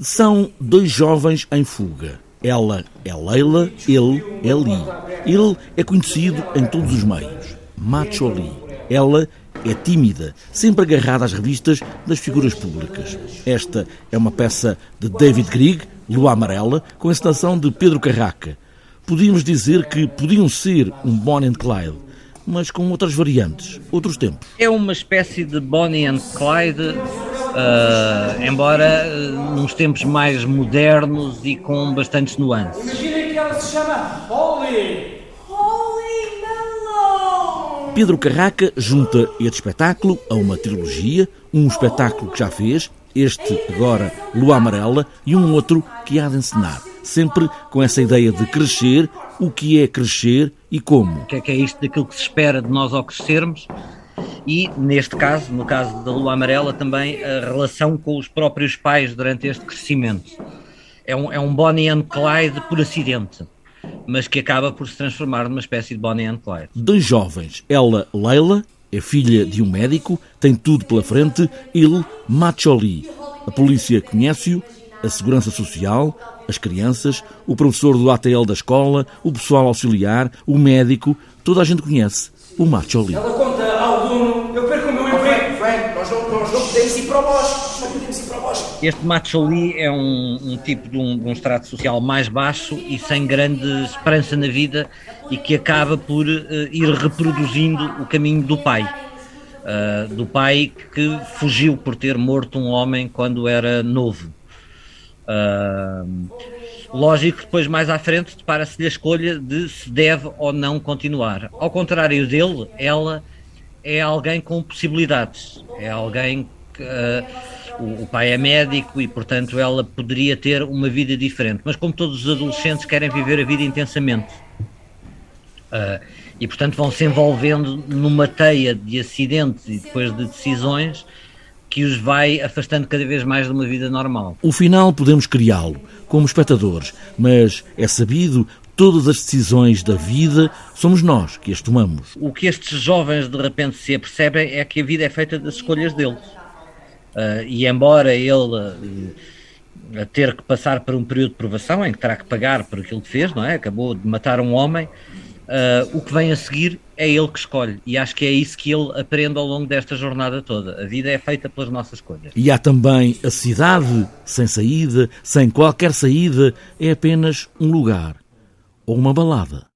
São dois jovens em fuga. Ela é Leila, ele é Lee. Ele é conhecido em todos os meios. Macho Lee. Ela é tímida, sempre agarrada às revistas das figuras públicas. Esta é uma peça de David Grieg, Lua Amarela, com a encenação de Pedro Carraca. Podíamos dizer que podiam ser um Bonnie and Clyde, mas com outras variantes, outros tempos. É uma espécie de Bonnie and Clyde Uh, embora uh, nos tempos mais modernos e com bastantes nuances. Imaginem que ela se chama Holly! Pedro Carraca junta este espetáculo a uma trilogia, um espetáculo que já fez, este agora Lua Amarela e um outro que há de encenar. Sempre com essa ideia de crescer, o que é crescer e como. O que é que é isto daquilo que se espera de nós ao crescermos e, neste caso, no caso da Lua Amarela, também a relação com os próprios pais durante este crescimento. É um, é um Bonnie and Clyde por acidente, mas que acaba por se transformar numa espécie de Bonnie and Clyde. Dois jovens, ela, Leila, é filha de um médico, tem tudo pela frente, ele, Macholi. A polícia conhece-o, a segurança social, as crianças, o professor do ATL da escola, o pessoal auxiliar, o médico, toda a gente conhece o Macholi. Nós não, nós não podemos ir para. Não podemos ir para. Este Macholi é um, um tipo de um, de um extrato social mais baixo e sem grande esperança na vida e que acaba por uh, ir reproduzindo o caminho do pai. Uh, do pai que fugiu por ter morto um homem quando era novo. Uh, lógico depois mais à frente depara-se-lhe a escolha de se deve ou não continuar. Ao contrário dele, ela é alguém com possibilidades, é alguém que uh, o, o, pai é médico e portanto ela poderia ter uma vida diferente, mas como todos os adolescentes querem viver a vida intensamente. Uh, e portanto vão se envolvendo numa teia de acidentes e depois de decisões que os vai afastando cada vez mais de uma vida normal. O final podemos criá-lo como espectadores, mas é sabido todas as decisões da vida somos nós que as tomamos. O que estes jovens de repente se apercebem é que a vida é feita das escolhas deles. Uh, e embora ele uh, ter que passar por um período de provação em que terá que pagar por aquilo que fez, não é? Acabou de matar um homem, Uh, o que vem a seguir é ele que escolhe. E acho que é isso que ele aprende ao longo desta jornada toda. A vida é feita pelas nossas escolhas. E há também a cidade sem saída, sem qualquer saída, é apenas um lugar ou uma balada.